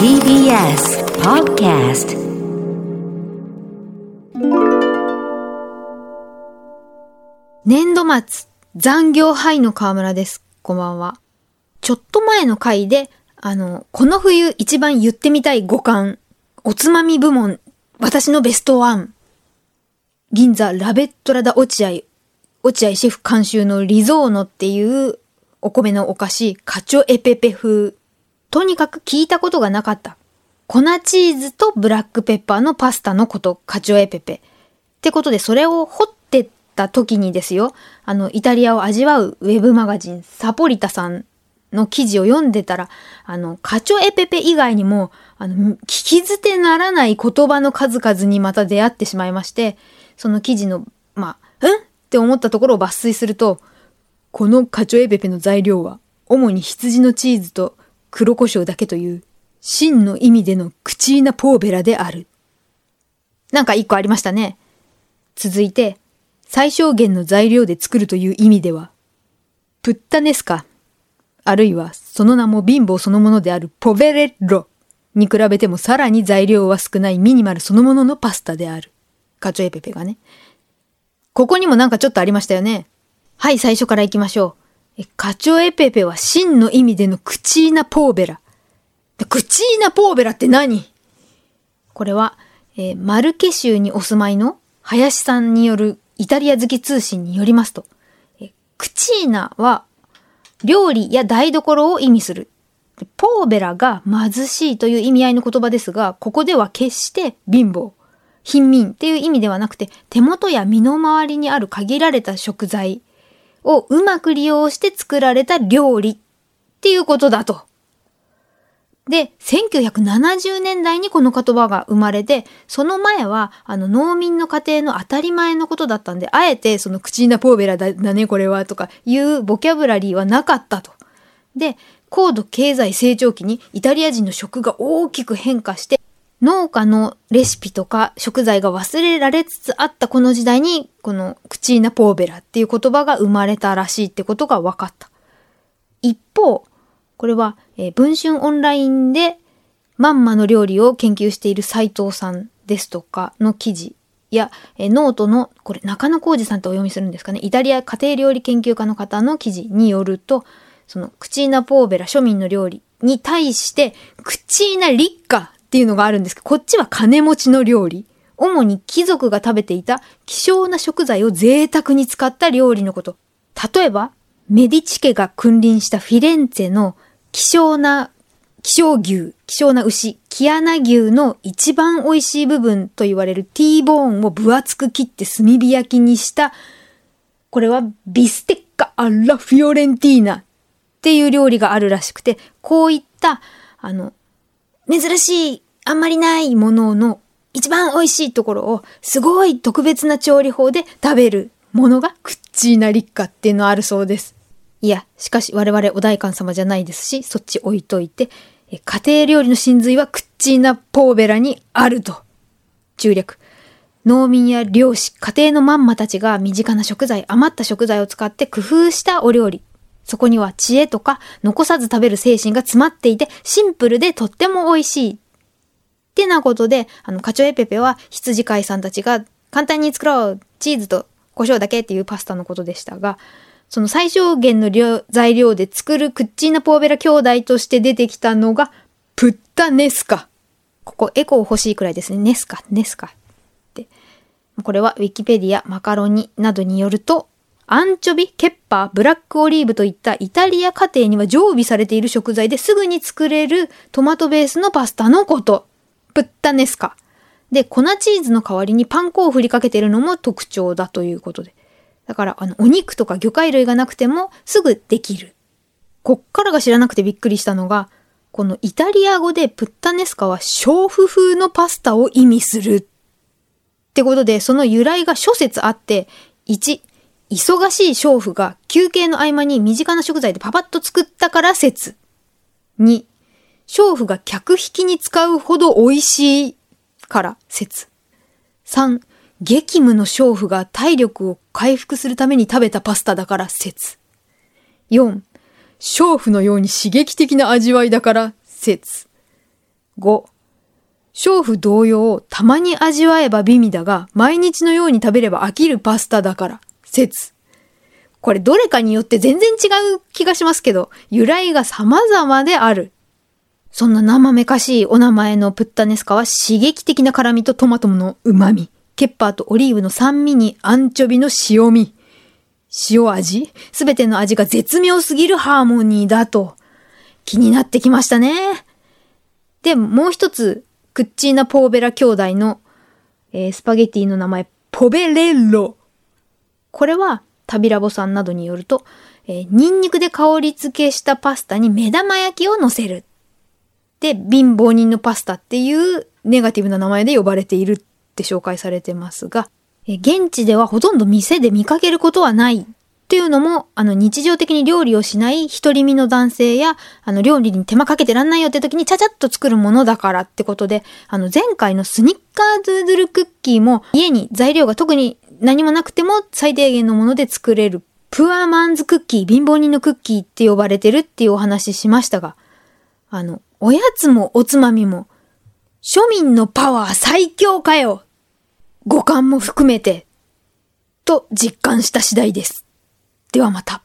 TBS Podcast 年度末、残業ハイの河村です。こんばんは。ちょっと前の回で、あの、この冬一番言ってみたい五感、おつまみ部門、私のベストワン。銀座ラベットラダ落合、落合シェフ監修のリゾーノっていうお米のお菓子、カチョエペペ風。とにかく聞いたことがなかった。粉チーズとブラックペッパーのパスタのこと、カチョエペペ。ってことで、それを掘ってった時にですよ、あの、イタリアを味わうウェブマガジン、サポリタさんの記事を読んでたら、あの、カチョエペペ以外にも、あの、聞き捨てならない言葉の数々にまた出会ってしまいまして、その記事の、まあ、んって思ったところを抜粋すると、このカチョエペペの材料は、主に羊のチーズと黒胡椒だけという、真の意味でのクチーナポーベラである。なんか一個ありましたね。続いて、最小限の材料で作るという意味では、プッタネスカ、あるいはその名も貧乏そのものであるポベレッロに比べてもさらに材料は少ないミニマルそのもののパスタである。カチョエペペがね。ここにもなんかちょっとありましたよね。はい、最初から行きましょう。カチョエペペは真の意味でのクチーナポーベラ。クチーナポーベラって何？これは、えーマルケ州にお住まいの林さんによるイタリア好き通信によりますと、えクチーナは料理や台所を意味する。ポーベラが貧しいという意味合いの言葉ですが、ここでは決して貧乏、貧民っていう意味ではなくて、手元や身の回りにある限られた食材をうまく利用して作られた料理っていうことだと。で、1970年代にこの言葉が生まれて、その前は、あの、農民の家庭の当たり前のことだったんで、あえて、その、クチーナポーベラだだね、これは、とかいうボキャブラリーはなかったと。で、高度経済成長期にイタリア人の食が大きく変化して、農家のレシピとか食材が忘れられつつあったこの時代に、このクチーナポーベラっていう言葉が生まれたらしいってことが分かった。一方、これは、えー文春オンラインでまんまの料理を研究している斉藤さんですとかの記事や、えーノートの、これ中野浩二さんとお読みするんですかね、イタリア家庭料理研究家の方の記事によると、そのクチーナポーベラ庶民の料理に対して、クチーナリッカっていうのがあるんですけど、こっちは金持ちの料理。主に貴族が食べていた希少な食材を贅沢に使った料理のこと。例えば、メディチ家が君臨したフィレンツェの希少な、希少牛、希少な牛、キアナ牛の一番美味しい部分と言われるティーボーンを分厚く切って炭火焼きにした、これはビステッカ・アラ・フィオレンティーナっていう料理があるらしくて、こういった、あの、珍しい、あんまりないものの一番美味しいところをすごい特別な調理法で食べるものがクッチーナリッカっていうのあるそうです。いや、しかし我々お代官様じゃないですし、そっち置いといて、家庭料理の真髄はクッチーナポーベラにあると。中略。農民や漁師、家庭のマンマたちが身近な食材、余った食材を使って工夫したお料理。そこには知恵とか残さず食べる精神が詰まっていて、シンプルでとっても美味しい。ってなことで、あの、カチョエペペは羊飼いさんたちが簡単に作ろうチーズと胡椒だけっていうパスタのことでしたが、その最小限の量材料で作るクッチーナポーベラ兄弟として出てきたのが、プッタネスカ。ここエコー欲しいくらいですね。ネスカ、ネスカ。って。これはウィキペディア、マカロニなどによると、アンチョビ、ケッパー、ブラックオリーブといったイタリア家庭には常備されている食材ですぐに作れるトマトベースのパスタのこと。プッタネスカ。で、粉チーズの代わりにパン粉を振りかけているのも特徴だということで。だから、あの、お肉とか魚介類がなくてもすぐできる。こっからが知らなくてびっくりしたのが、このイタリア語でプッタネスカは娼婦風のパスタを意味する。ってことで、その由来が諸説あって、1、忙しい娼婦が休憩の合間に身近な食材でパパッと作ったから説。2、娼婦が客引きに使うほど美味しいから説。3、激務の娼婦が体力を回復するために食べたパスタだから説。4、娼婦のように刺激的な味わいだから説。5、娼婦同様、たまに味わえば美味だが、毎日のように食べれば飽きるパスタだから。説。これどれかによって全然違う気がしますけど、由来が様々である。そんな生めかしいお名前のプッタネスカは刺激的な辛味とトマトの旨味、ケッパーとオリーブの酸味にアンチョビの塩味。塩味？すべての味が絶妙すぎるハーモニーだと。気になってきましたね。で、もう一つ、クッチーナ・ポーベラ兄弟の、えー、スパゲティの名前、ポベレッロ。これは、タビラボさんなどによると、えー、ニンニクで香り付けしたパスタに目玉焼きを乗せる。で、貧乏人のパスタっていうネガティブな名前で呼ばれているって紹介されてますが、えー、現地ではほとんど店で見かけることはないっていうのも、あの、日常的に料理をしない独り身の男性や、あの、料理に手間かけてらんないよって時にちゃちゃっと作るものだからってことで、あの、前回のスニッカードゥードルクッキーも、家に材料が特に何もなくても最低限のもので作れる、プアマンズクッキー、貧乏人のクッキーって呼ばれてるっていうお話しましたが、あの、おやつもおつまみも、庶民のパワー最強かよ五感も含めて、と実感した次第です。ではまた。